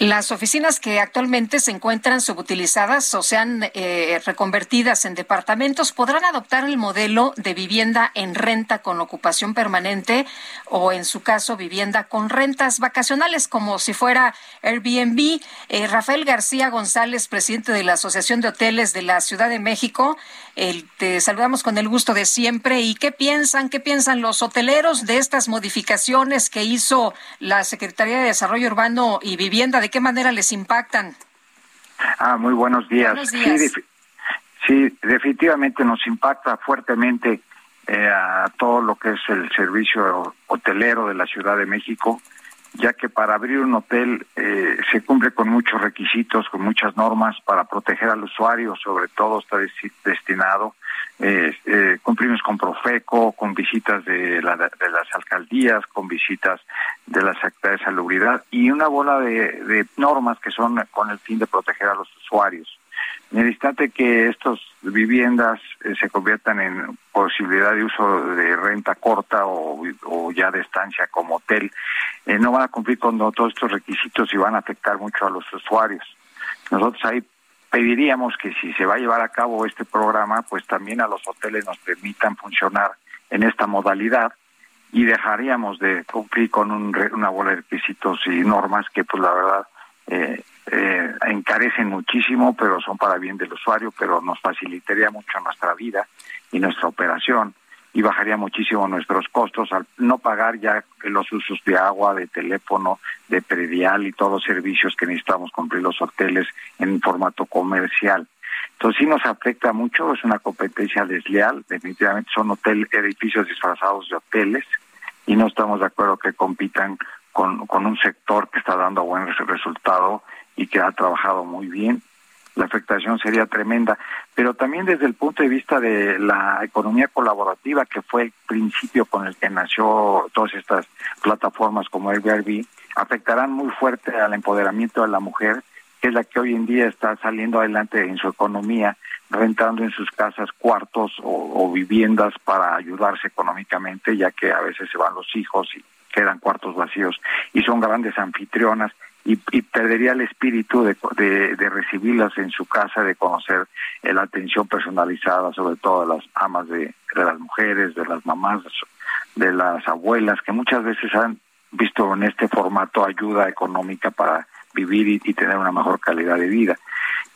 Las oficinas que actualmente se encuentran subutilizadas o sean eh, reconvertidas en departamentos podrán adoptar el modelo de vivienda en renta con ocupación permanente o, en su caso, vivienda con rentas vacacionales, como si fuera Airbnb. Eh, Rafael García González, presidente de la Asociación de Hoteles de la Ciudad de México, te saludamos con el gusto de siempre. ¿Y qué piensan, qué piensan los hoteleros de estas modificaciones que hizo la Secretaría de Desarrollo Urbano y Vivienda? ¿De qué manera les impactan? Ah, muy buenos días. Sí, definitivamente nos impacta fuertemente eh, a todo lo que es el servicio hotelero de la Ciudad de México ya que para abrir un hotel eh, se cumple con muchos requisitos, con muchas normas para proteger al usuario, sobre todo está destinado. Eh, eh, cumplimos con Profeco, con visitas de, la, de las alcaldías, con visitas de la Secretaría de Salubridad y una bola de, de normas que son con el fin de proteger a los usuarios. En el instante que estas viviendas se conviertan en posibilidad de uso de renta corta o, ya de estancia como hotel, eh, no van a cumplir con todos estos requisitos y van a afectar mucho a los usuarios. Nosotros ahí pediríamos que si se va a llevar a cabo este programa, pues también a los hoteles nos permitan funcionar en esta modalidad y dejaríamos de cumplir con una bola de requisitos y normas que pues la verdad eh, eh, encarecen muchísimo, pero son para bien del usuario, pero nos facilitaría mucho nuestra vida y nuestra operación y bajaría muchísimo nuestros costos al no pagar ya los usos de agua, de teléfono, de predial y todos los servicios que necesitamos cumplir los hoteles en formato comercial. Entonces sí nos afecta mucho, es una competencia desleal, definitivamente son hotel, edificios disfrazados de hoteles y no estamos de acuerdo que compitan con, con un sector que está dando buen resultado y que ha trabajado muy bien. La afectación sería tremenda, pero también desde el punto de vista de la economía colaborativa, que fue el principio con el que nació todas estas plataformas como Airbnb, afectarán muy fuerte al empoderamiento de la mujer, que es la que hoy en día está saliendo adelante en su economía, rentando en sus casas cuartos o, o viviendas para ayudarse económicamente, ya que a veces se van los hijos y quedan cuartos vacíos y son grandes anfitrionas y, perdería el espíritu de, de, recibirlas en su casa, de conocer la atención personalizada, sobre todo de las amas de, de las mujeres, de las mamás, de las abuelas, que muchas veces han visto en este formato ayuda económica para vivir y, tener una mejor calidad de vida.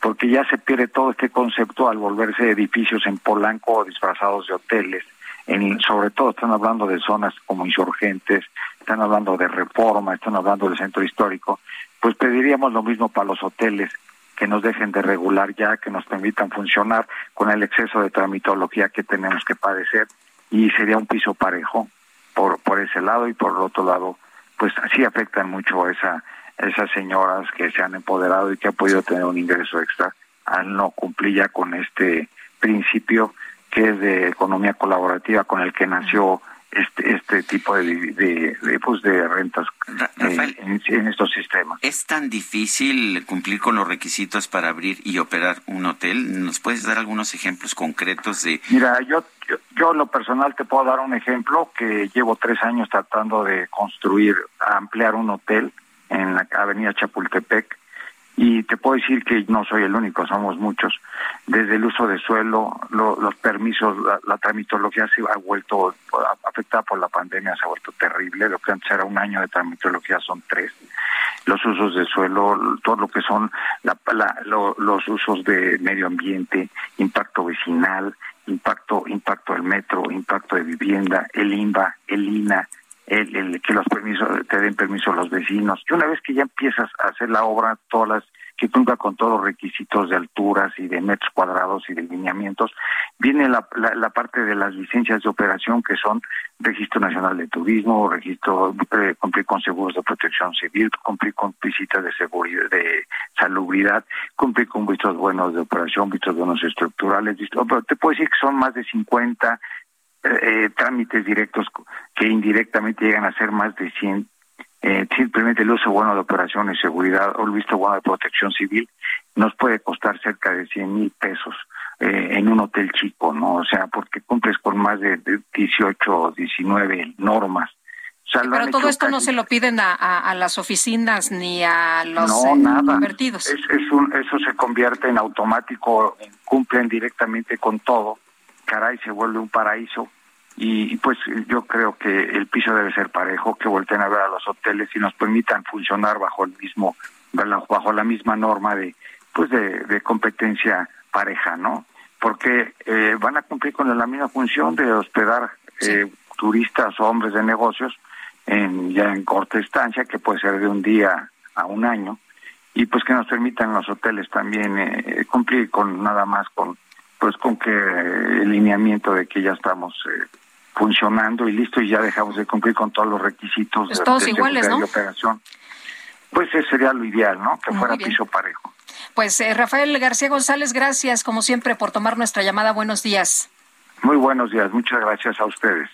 Porque ya se pierde todo este concepto al volverse edificios en Polanco disfrazados de hoteles. En, sobre todo están hablando de zonas como insurgentes, están hablando de reforma, están hablando del centro histórico, pues pediríamos lo mismo para los hoteles, que nos dejen de regular ya, que nos permitan funcionar con el exceso de tramitología que tenemos que padecer y sería un piso parejo por por ese lado y por el otro lado, pues sí afectan mucho a esa esas señoras que se han empoderado y que han podido tener un ingreso extra al no cumplir ya con este principio que es de economía colaborativa con el que nació este, este tipo de, de, pues de rentas eh, en, estos sistemas. ¿Es tan difícil cumplir con los requisitos para abrir y operar un hotel? ¿Nos puedes dar algunos ejemplos concretos de...? Mira, yo, yo, yo en lo personal te puedo dar un ejemplo que llevo tres años tratando de construir, ampliar un hotel en la avenida Chapultepec y te puedo decir que no soy el único, somos muchos. Desde el uso de suelo, los permisos, la, tramitología se ha vuelto afectada por la pandemia, se ha vuelto terrible. Lo que antes era un año de tramitología son tres. Los usos de suelo, todo lo que son la, los usos de medio ambiente, impacto vecinal, impacto, impacto del metro, impacto de vivienda, el INVA, el INA, el, que los permisos te den permiso los vecinos. Y una vez que ya empiezas a hacer la obra, todas las que cumpla con todos los requisitos de alturas y de metros cuadrados y de lineamientos. Viene la, la, parte de las licencias de operación que son Registro Nacional de Turismo, registro eh, cumplir con seguros de protección civil, cumplir con visitas de seguridad, de salubridad, cumplir con vistos buenos de operación, vistos buenos estructurales, pero te puedo decir que son más de 50 eh, trámites directos que indirectamente llegan a ser más de 100 eh, simplemente el uso bueno de operación y seguridad o el visto bueno de protección civil nos puede costar cerca de 100 mil pesos eh, en un hotel chico, ¿no? O sea, porque cumples con más de, 18 o 19 normas. pero todo esto no se lo piden a, las oficinas ni a los no, eh, nada. Es, es un, eso se convierte en automático, cumplen directamente con todo. Caray, se vuelve un paraíso y, pues yo creo que el piso debe ser parejo, que volteen a ver a los hoteles y nos permitan funcionar bajo el mismo, bajo la misma norma de, pues de, competencia pareja, ¿no? Porque eh, van a cumplir con la misma función de hospedar eh, turistas o hombres de negocios en, ya en corta estancia, que puede ser de un día a un año, y pues que nos permitan los hoteles también eh, cumplir con nada más con pues con que el lineamiento de que ya estamos funcionando y listo y ya dejamos de cumplir con todos los requisitos pues de, todos iguales, ¿no? operación. Pues ese sería lo ideal, ¿no? Que fuera piso parejo. Pues eh, Rafael García González, gracias como siempre por tomar nuestra llamada. Buenos días. Muy buenos días, muchas gracias a ustedes.